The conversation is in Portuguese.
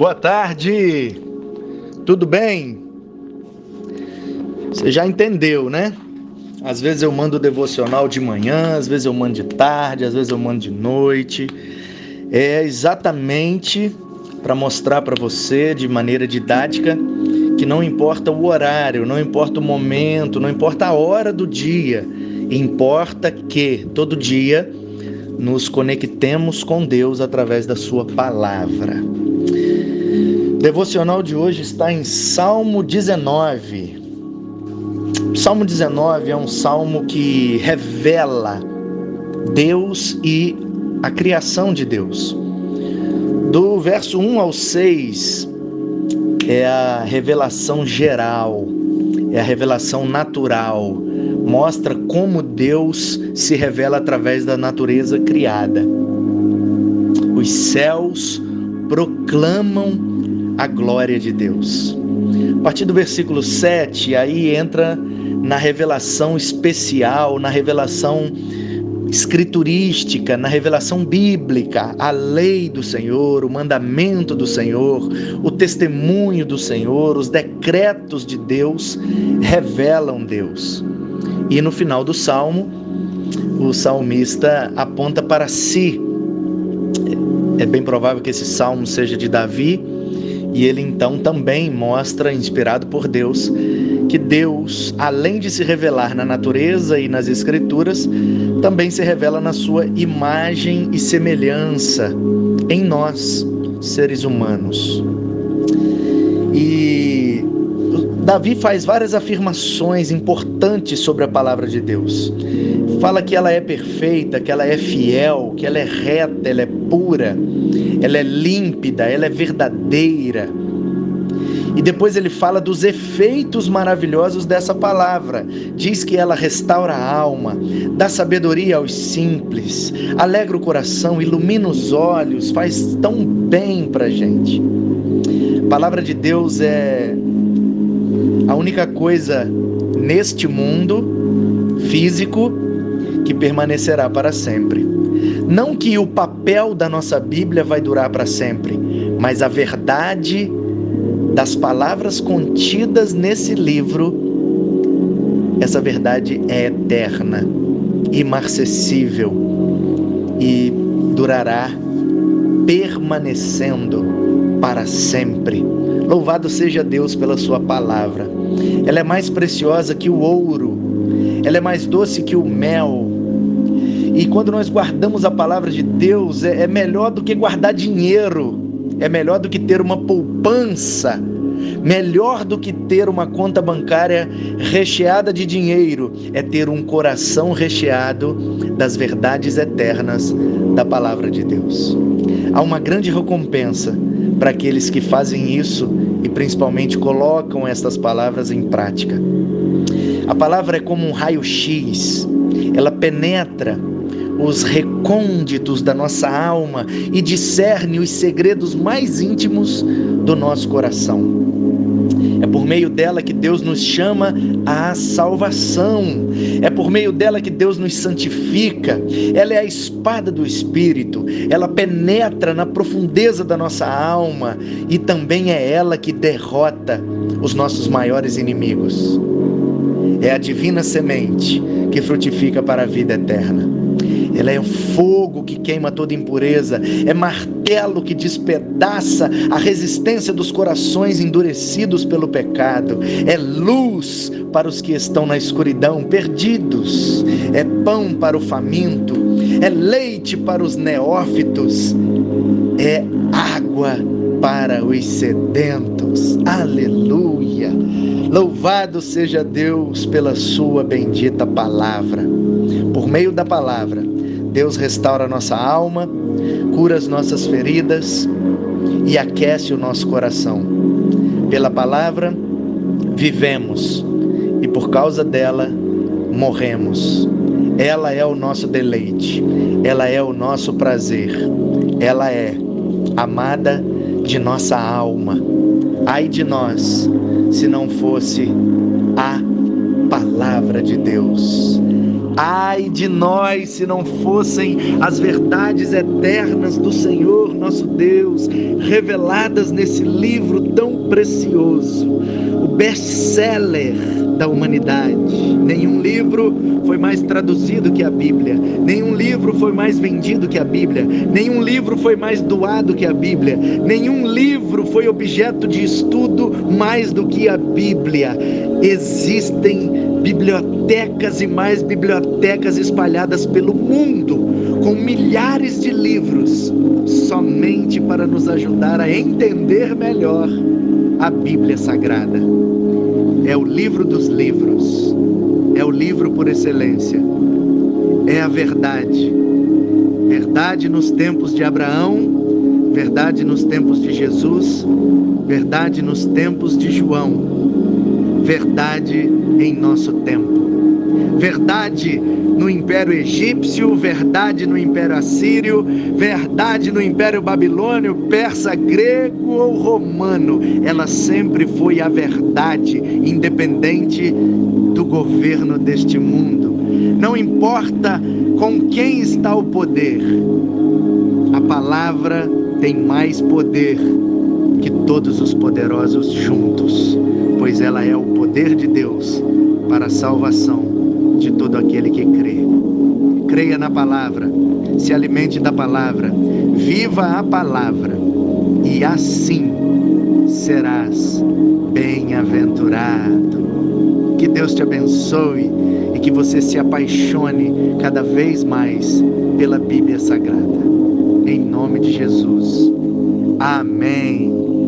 Boa tarde, tudo bem? Você já entendeu, né? Às vezes eu mando devocional de manhã, às vezes eu mando de tarde, às vezes eu mando de noite. É exatamente para mostrar para você de maneira didática que não importa o horário, não importa o momento, não importa a hora do dia, importa que todo dia nos conectemos com Deus através da Sua palavra. Devocional de hoje está em Salmo 19. Salmo 19 é um salmo que revela Deus e a criação de Deus. Do verso 1 ao 6 é a revelação geral, é a revelação natural. Mostra como Deus se revela através da natureza criada. Os céus proclamam a glória de Deus. A partir do versículo 7, aí entra na revelação especial, na revelação escriturística, na revelação bíblica, a lei do Senhor, o mandamento do Senhor, o testemunho do Senhor, os decretos de Deus revelam Deus. E no final do salmo, o salmista aponta para si. É bem provável que esse salmo seja de Davi, e ele então também mostra, inspirado por Deus, que Deus, além de se revelar na natureza e nas escrituras, também se revela na sua imagem e semelhança em nós, seres humanos. E Davi faz várias afirmações importantes sobre a palavra de Deus. Fala que ela é perfeita, que ela é fiel, que ela é reta, ela é pura ela é límpida, ela é verdadeira. E depois ele fala dos efeitos maravilhosos dessa palavra. Diz que ela restaura a alma, dá sabedoria aos simples, alegra o coração, ilumina os olhos, faz tão bem para gente. A palavra de Deus é a única coisa neste mundo físico que permanecerá para sempre. Não que o papel da nossa Bíblia vai durar para sempre, mas a verdade das palavras contidas nesse livro, essa verdade é eterna, imarcessível e durará permanecendo para sempre. Louvado seja Deus pela Sua palavra. Ela é mais preciosa que o ouro, ela é mais doce que o mel, e quando nós guardamos a palavra de Deus, é, é melhor do que guardar dinheiro, é melhor do que ter uma poupança, melhor do que ter uma conta bancária recheada de dinheiro, é ter um coração recheado das verdades eternas da palavra de Deus. Há uma grande recompensa para aqueles que fazem isso e principalmente colocam estas palavras em prática. A palavra é como um raio-x, ela penetra os recônditos da nossa alma e discerne os segredos mais íntimos do nosso coração. É por meio dela que Deus nos chama à salvação. É por meio dela que Deus nos santifica. Ela é a espada do Espírito. Ela penetra na profundeza da nossa alma e também é ela que derrota os nossos maiores inimigos. É a divina semente que frutifica para a vida eterna. Ela é fogo que queima toda impureza, é martelo que despedaça a resistência dos corações endurecidos pelo pecado, é luz para os que estão na escuridão, perdidos, é pão para o faminto, é leite para os neófitos, é água para os sedentos. Aleluia! Louvado seja Deus pela sua bendita palavra. Por meio da palavra, Deus restaura a nossa alma, cura as nossas feridas e aquece o nosso coração. Pela palavra, vivemos e por causa dela, morremos. Ela é o nosso deleite, ela é o nosso prazer, ela é amada de nossa alma. Ai de nós, se não fosse a palavra de Deus Ai de nós se não fossem as verdades eternas do Senhor nosso Deus, reveladas nesse livro tão precioso, o best-seller da humanidade. Nenhum livro foi mais traduzido que a Bíblia, nenhum livro foi mais vendido que a Bíblia, nenhum livro foi mais doado que a Bíblia, nenhum livro foi objeto de estudo mais do que a Bíblia. Existem bibliotecas e mais bibliotecas espalhadas pelo mundo, com milhares de livros, somente para nos ajudar a entender melhor a Bíblia Sagrada. É o livro dos livros, é o livro por excelência, é a verdade. Verdade nos tempos de Abraão, verdade nos tempos de Jesus, verdade nos tempos de João verdade em nosso tempo. Verdade no Império Egípcio, verdade no Império Assírio, verdade no Império Babilônio, persa, grego ou romano. Ela sempre foi a verdade, independente do governo deste mundo. Não importa com quem está o poder, a palavra tem mais poder que todos os poderosos juntos, pois ela é o poder de Deus para a salvação de todo aquele que crê. Creia na palavra, se alimente da palavra, viva a palavra, e assim serás bem-aventurado. Que Deus te abençoe e que você se apaixone cada vez mais pela Bíblia Sagrada. Em nome de Jesus. Amém.